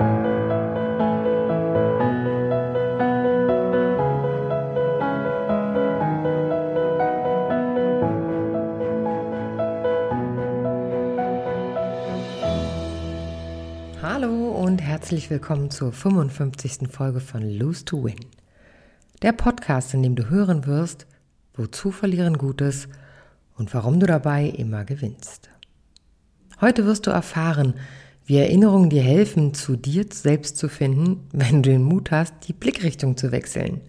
Hallo und herzlich willkommen zur 55. Folge von Lose to Win. Der Podcast, in dem du hören wirst, wozu verlieren Gutes und warum du dabei immer gewinnst. Heute wirst du erfahren, wie Erinnerungen dir helfen, zu dir selbst zu finden, wenn du den Mut hast, die Blickrichtung zu wechseln.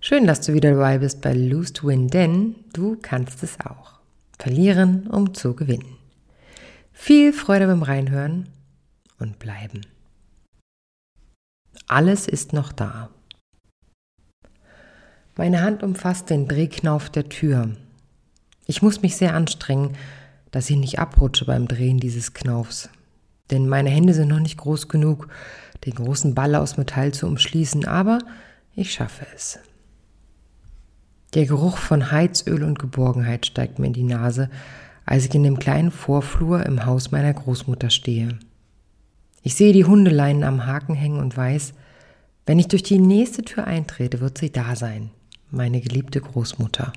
Schön, dass du wieder dabei bist bei Lose to Win, denn du kannst es auch. Verlieren, um zu gewinnen. Viel Freude beim Reinhören und bleiben. Alles ist noch da. Meine Hand umfasst den Drehknauf der Tür. Ich muss mich sehr anstrengen, dass ich nicht abrutsche beim Drehen dieses Knaufs. Denn meine Hände sind noch nicht groß genug, den großen Ball aus Metall zu umschließen, aber ich schaffe es. Der Geruch von Heizöl und Geborgenheit steigt mir in die Nase, als ich in dem kleinen Vorflur im Haus meiner Großmutter stehe. Ich sehe die Hundeleinen am Haken hängen und weiß, wenn ich durch die nächste Tür eintrete, wird sie da sein, meine geliebte Großmutter.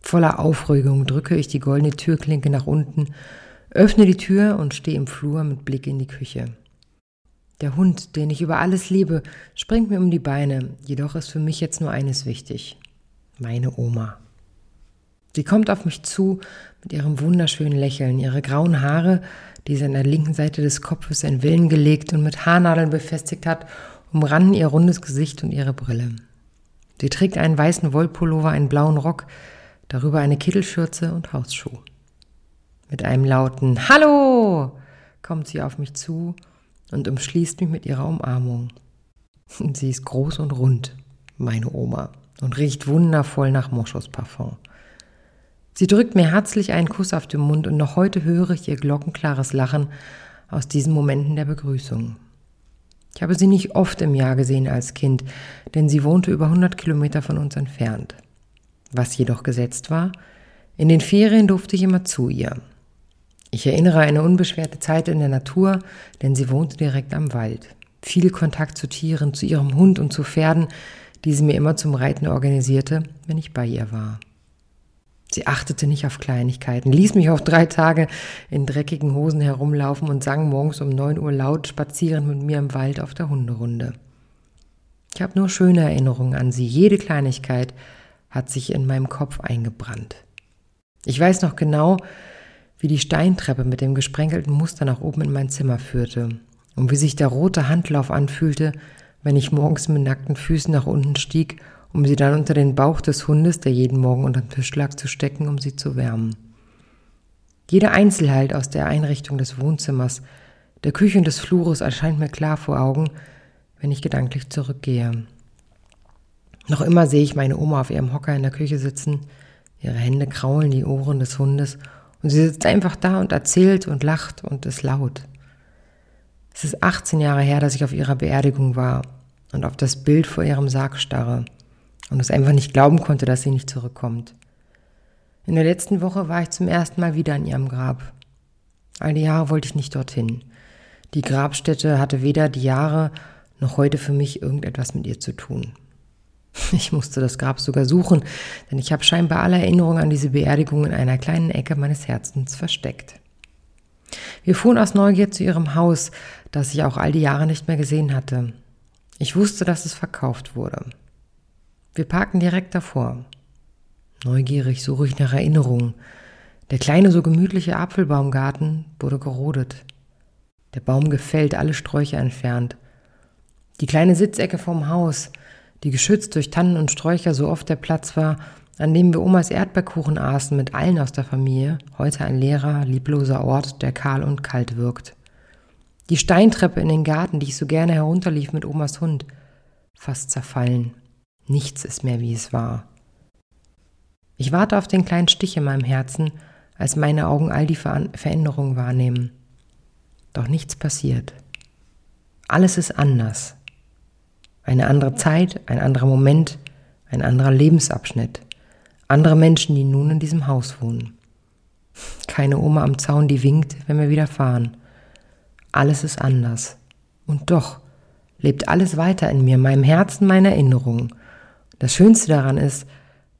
Voller Aufregung drücke ich die goldene Türklinke nach unten, öffne die Tür und stehe im Flur mit Blick in die Küche. Der Hund, den ich über alles liebe, springt mir um die Beine, jedoch ist für mich jetzt nur eines wichtig. Meine Oma. Sie kommt auf mich zu mit ihrem wunderschönen Lächeln, ihre grauen Haare die sie an der linken Seite des Kopfes in Wellen gelegt und mit Haarnadeln befestigt hat, umranden ihr rundes Gesicht und ihre Brille. Sie trägt einen weißen Wollpullover, einen blauen Rock, darüber eine Kittelschürze und Hausschuh. Mit einem lauten Hallo kommt sie auf mich zu und umschließt mich mit ihrer Umarmung. Sie ist groß und rund, meine Oma, und riecht wundervoll nach Moschusparfum. Sie drückt mir herzlich einen Kuss auf den Mund und noch heute höre ich ihr glockenklares Lachen aus diesen Momenten der Begrüßung. Ich habe sie nicht oft im Jahr gesehen als Kind, denn sie wohnte über 100 Kilometer von uns entfernt. Was jedoch gesetzt war, in den Ferien durfte ich immer zu ihr. Ich erinnere eine unbeschwerte Zeit in der Natur, denn sie wohnte direkt am Wald. Viel Kontakt zu Tieren, zu ihrem Hund und zu Pferden, die sie mir immer zum Reiten organisierte, wenn ich bei ihr war. Sie achtete nicht auf Kleinigkeiten, ließ mich auch drei Tage in dreckigen Hosen herumlaufen und sang morgens um neun Uhr laut spazieren mit mir im Wald auf der Hunderunde. Ich habe nur schöne Erinnerungen an sie. Jede Kleinigkeit hat sich in meinem Kopf eingebrannt. Ich weiß noch genau, wie die Steintreppe mit dem gesprenkelten Muster nach oben in mein Zimmer führte und wie sich der rote Handlauf anfühlte, wenn ich morgens mit nackten Füßen nach unten stieg um sie dann unter den Bauch des Hundes, der jeden Morgen unter den Tisch lag, zu stecken, um sie zu wärmen. Jede Einzelheit aus der Einrichtung des Wohnzimmers, der Küche und des Flures erscheint mir klar vor Augen, wenn ich gedanklich zurückgehe. Noch immer sehe ich meine Oma auf ihrem Hocker in der Küche sitzen, ihre Hände kraulen die Ohren des Hundes und sie sitzt einfach da und erzählt und lacht und ist laut. Es ist 18 Jahre her, dass ich auf ihrer Beerdigung war und auf das Bild vor ihrem Sarg starre und es einfach nicht glauben konnte, dass sie nicht zurückkommt. In der letzten Woche war ich zum ersten Mal wieder an ihrem Grab. All die Jahre wollte ich nicht dorthin. Die Grabstätte hatte weder die Jahre noch heute für mich irgendetwas mit ihr zu tun. Ich musste das Grab sogar suchen, denn ich habe scheinbar alle Erinnerungen an diese Beerdigung in einer kleinen Ecke meines Herzens versteckt. Wir fuhren aus Neugier zu ihrem Haus, das ich auch all die Jahre nicht mehr gesehen hatte. Ich wusste, dass es verkauft wurde. Wir parken direkt davor. Neugierig suche ich nach Erinnerungen. Der kleine, so gemütliche Apfelbaumgarten wurde gerodet. Der Baum gefällt, alle Sträucher entfernt. Die kleine Sitzecke vorm Haus, die geschützt durch Tannen und Sträucher so oft der Platz war, an dem wir Omas Erdbeerkuchen aßen mit allen aus der Familie, heute ein leerer, liebloser Ort, der kahl und kalt wirkt. Die Steintreppe in den Garten, die ich so gerne herunterlief mit Omas Hund, fast zerfallen. Nichts ist mehr, wie es war. Ich warte auf den kleinen Stich in meinem Herzen, als meine Augen all die Veränderungen wahrnehmen. Doch nichts passiert. Alles ist anders. Eine andere Zeit, ein anderer Moment, ein anderer Lebensabschnitt. Andere Menschen, die nun in diesem Haus wohnen. Keine Oma am Zaun, die winkt, wenn wir wieder fahren. Alles ist anders. Und doch lebt alles weiter in mir, meinem Herzen, meiner Erinnerungen. Das Schönste daran ist,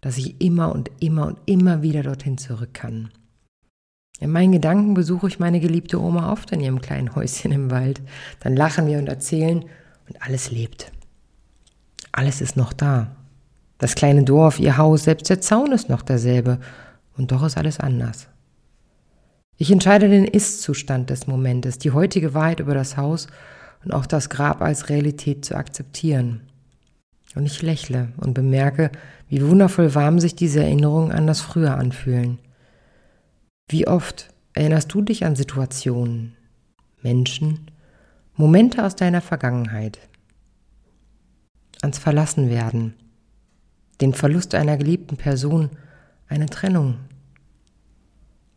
dass ich immer und immer und immer wieder dorthin zurück kann. In meinen Gedanken besuche ich meine geliebte Oma oft in ihrem kleinen Häuschen im Wald. Dann lachen wir und erzählen und alles lebt. Alles ist noch da. Das kleine Dorf, ihr Haus, selbst der Zaun ist noch derselbe. Und doch ist alles anders. Ich entscheide den Ist-Zustand des Momentes, die heutige Wahrheit über das Haus und auch das Grab als Realität zu akzeptieren. Und ich lächle und bemerke, wie wundervoll warm sich diese Erinnerungen an das Früher anfühlen. Wie oft erinnerst du dich an Situationen, Menschen, Momente aus deiner Vergangenheit, ans Verlassenwerden, den Verlust einer geliebten Person, eine Trennung?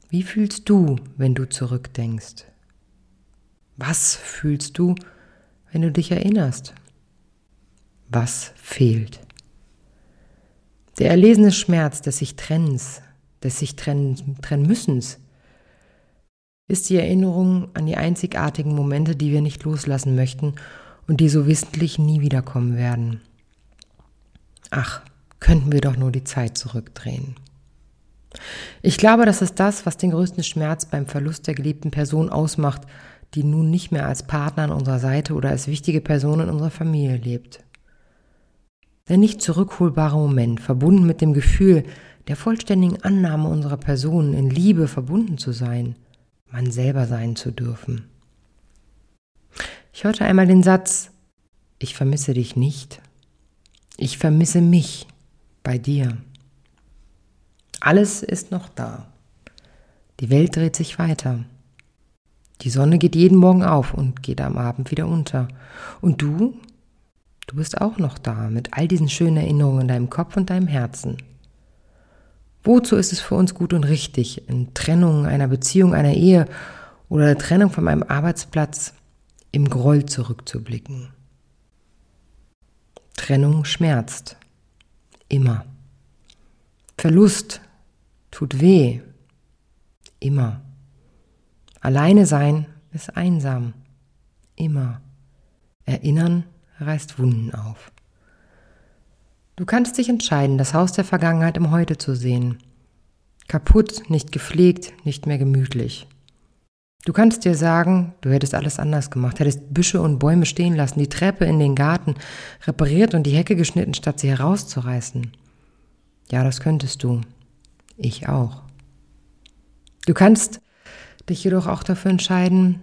Wie fühlst du, wenn du zurückdenkst? Was fühlst du, wenn du dich erinnerst? Was fehlt? Der erlesene Schmerz des sich Trennens, des sich trennen, trennen müssens, ist die Erinnerung an die einzigartigen Momente, die wir nicht loslassen möchten und die so wissentlich nie wiederkommen werden. Ach, könnten wir doch nur die Zeit zurückdrehen. Ich glaube, das ist das, was den größten Schmerz beim Verlust der geliebten Person ausmacht, die nun nicht mehr als Partner an unserer Seite oder als wichtige Person in unserer Familie lebt. Der nicht zurückholbare Moment, verbunden mit dem Gefühl, der vollständigen Annahme unserer Person, in Liebe verbunden zu sein, man selber sein zu dürfen. Ich hörte einmal den Satz, ich vermisse dich nicht, ich vermisse mich bei dir. Alles ist noch da. Die Welt dreht sich weiter. Die Sonne geht jeden Morgen auf und geht am Abend wieder unter. Und du, du bist auch noch da mit all diesen schönen Erinnerungen in deinem Kopf und deinem Herzen. Wozu ist es für uns gut und richtig, in Trennung einer Beziehung, einer Ehe oder der Trennung von einem Arbeitsplatz im Groll zurückzublicken? Trennung schmerzt. Immer. Verlust tut weh. Immer. Alleine sein ist einsam. Immer. Erinnern reißt Wunden auf. Du kannst dich entscheiden, das Haus der Vergangenheit im Heute zu sehen. Kaputt, nicht gepflegt, nicht mehr gemütlich. Du kannst dir sagen, du hättest alles anders gemacht, hättest Büsche und Bäume stehen lassen, die Treppe in den Garten repariert und die Hecke geschnitten, statt sie herauszureißen. Ja, das könntest du. Ich auch. Du kannst dich jedoch auch dafür entscheiden,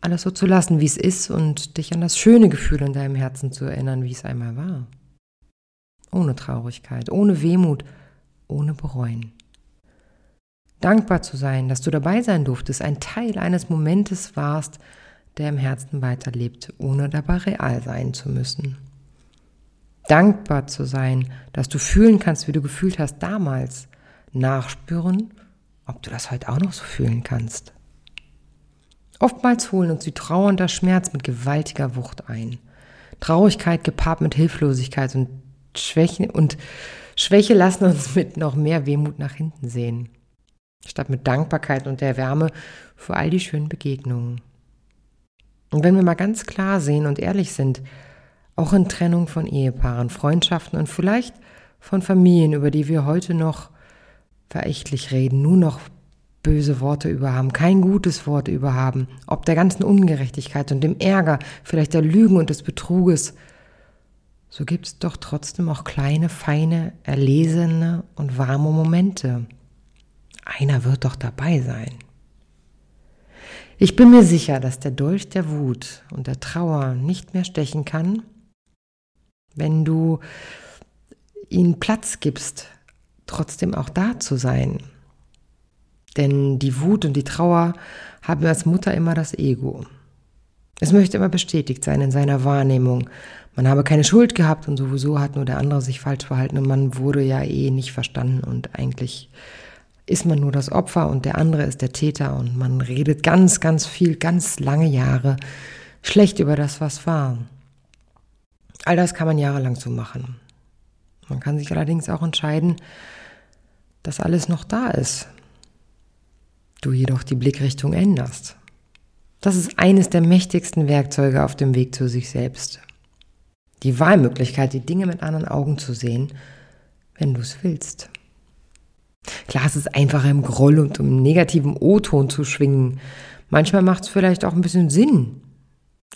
alles so zu lassen, wie es ist und dich an das schöne Gefühl in deinem Herzen zu erinnern, wie es einmal war ohne Traurigkeit, ohne Wehmut, ohne Bereuen. Dankbar zu sein, dass du dabei sein durftest, ein Teil eines Momentes warst, der im Herzen weiterlebt, ohne dabei real sein zu müssen. Dankbar zu sein, dass du fühlen kannst, wie du gefühlt hast damals. Nachspüren, ob du das heute auch noch so fühlen kannst. Oftmals holen uns die Trauer und der Schmerz mit gewaltiger Wucht ein. Traurigkeit gepaart mit Hilflosigkeit und Schwächen und Schwäche lassen uns mit noch mehr Wehmut nach hinten sehen, statt mit Dankbarkeit und der Wärme für all die schönen Begegnungen. Und wenn wir mal ganz klar sehen und ehrlich sind, auch in Trennung von Ehepaaren, Freundschaften und vielleicht von Familien, über die wir heute noch verächtlich reden, nur noch böse Worte über haben, kein gutes Wort über haben, ob der ganzen Ungerechtigkeit und dem Ärger, vielleicht der Lügen und des Betruges, so gibt es doch trotzdem auch kleine, feine, erlesene und warme Momente. Einer wird doch dabei sein. Ich bin mir sicher, dass der Dolch der Wut und der Trauer nicht mehr stechen kann, wenn du ihnen Platz gibst, trotzdem auch da zu sein. Denn die Wut und die Trauer haben als Mutter immer das Ego. Es möchte immer bestätigt sein in seiner Wahrnehmung. Man habe keine Schuld gehabt und sowieso hat nur der andere sich falsch verhalten und man wurde ja eh nicht verstanden und eigentlich ist man nur das Opfer und der andere ist der Täter und man redet ganz, ganz viel, ganz lange Jahre schlecht über das, was war. All das kann man jahrelang so machen. Man kann sich allerdings auch entscheiden, dass alles noch da ist. Du jedoch die Blickrichtung änderst Das ist eines der mächtigsten Werkzeuge auf dem Weg zu sich selbst. Die Wahlmöglichkeit, die Dinge mit anderen Augen zu sehen, wenn du es willst. Klar, es ist einfacher im Groll und im negativen O-Ton zu schwingen. Manchmal macht es vielleicht auch ein bisschen Sinn,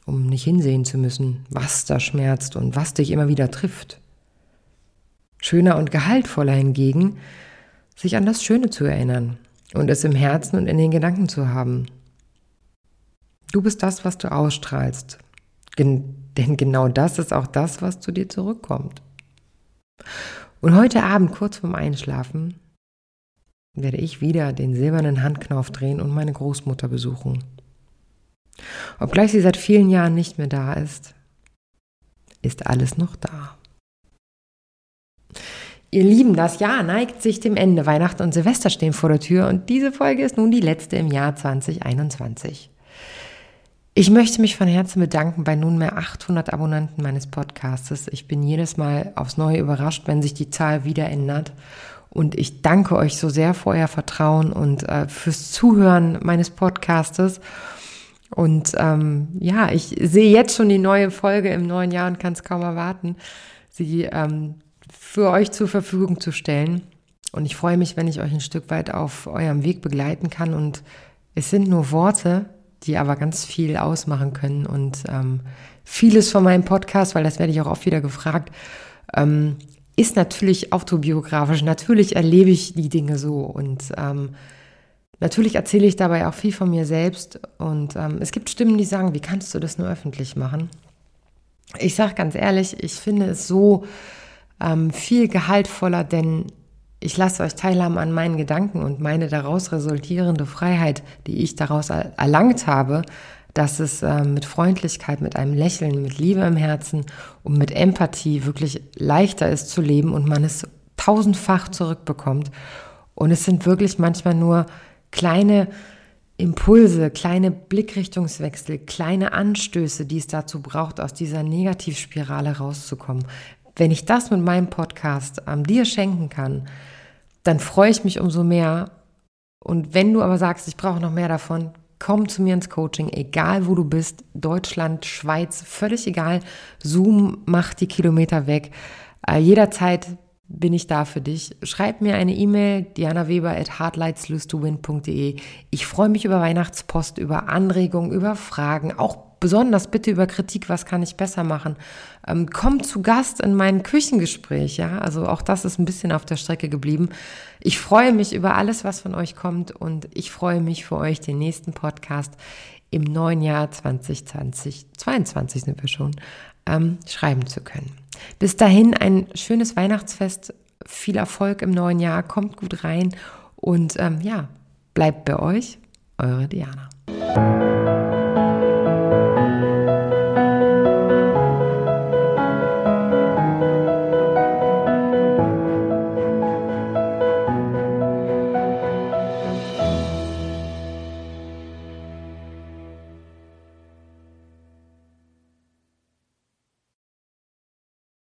um nicht hinsehen zu müssen, was da schmerzt und was dich immer wieder trifft. Schöner und gehaltvoller hingegen, sich an das Schöne zu erinnern und es im Herzen und in den Gedanken zu haben. Du bist das, was du ausstrahlst. Gen denn genau das ist auch das, was zu dir zurückkommt. Und heute Abend, kurz vorm Einschlafen, werde ich wieder den silbernen Handknauf drehen und meine Großmutter besuchen. Obgleich sie seit vielen Jahren nicht mehr da ist, ist alles noch da. Ihr Lieben, das Jahr neigt sich dem Ende. Weihnachten und Silvester stehen vor der Tür und diese Folge ist nun die letzte im Jahr 2021. Ich möchte mich von Herzen bedanken bei nunmehr 800 Abonnenten meines Podcastes. Ich bin jedes Mal aufs Neue überrascht, wenn sich die Zahl wieder ändert. Und ich danke euch so sehr für euer Vertrauen und äh, fürs Zuhören meines Podcastes. Und ähm, ja, ich sehe jetzt schon die neue Folge im neuen Jahr und kann es kaum erwarten, sie ähm, für euch zur Verfügung zu stellen. Und ich freue mich, wenn ich euch ein Stück weit auf eurem Weg begleiten kann. Und es sind nur Worte, die aber ganz viel ausmachen können. Und ähm, vieles von meinem Podcast, weil das werde ich auch oft wieder gefragt, ähm, ist natürlich autobiografisch. Natürlich erlebe ich die Dinge so und ähm, natürlich erzähle ich dabei auch viel von mir selbst. Und ähm, es gibt Stimmen, die sagen, wie kannst du das nur öffentlich machen? Ich sage ganz ehrlich, ich finde es so ähm, viel gehaltvoller, denn ich lasse euch teilhaben an meinen Gedanken und meine daraus resultierende Freiheit, die ich daraus erlangt habe, dass es äh, mit Freundlichkeit, mit einem Lächeln, mit Liebe im Herzen und mit Empathie wirklich leichter ist zu leben und man es tausendfach zurückbekommt. Und es sind wirklich manchmal nur kleine Impulse, kleine Blickrichtungswechsel, kleine Anstöße, die es dazu braucht, aus dieser Negativspirale rauszukommen. Wenn ich das mit meinem Podcast ähm, dir schenken kann, dann freue ich mich umso mehr. Und wenn du aber sagst, ich brauche noch mehr davon, komm zu mir ins Coaching, egal wo du bist, Deutschland, Schweiz, völlig egal. Zoom macht die Kilometer weg. Äh, jederzeit bin ich da für dich. Schreib mir eine E-Mail, dianaweber at hardlightslose Ich freue mich über Weihnachtspost, über Anregungen, über Fragen, auch besonders bitte über Kritik, was kann ich besser machen. Ähm, komm zu Gast in mein Küchengespräch, ja. Also auch das ist ein bisschen auf der Strecke geblieben. Ich freue mich über alles, was von euch kommt und ich freue mich für euch den nächsten Podcast im neuen Jahr 2020, 22 sind wir schon, ähm, schreiben zu können. Bis dahin ein schönes Weihnachtsfest, viel Erfolg im neuen Jahr, kommt gut rein und ähm, ja, bleibt bei euch, eure Diana.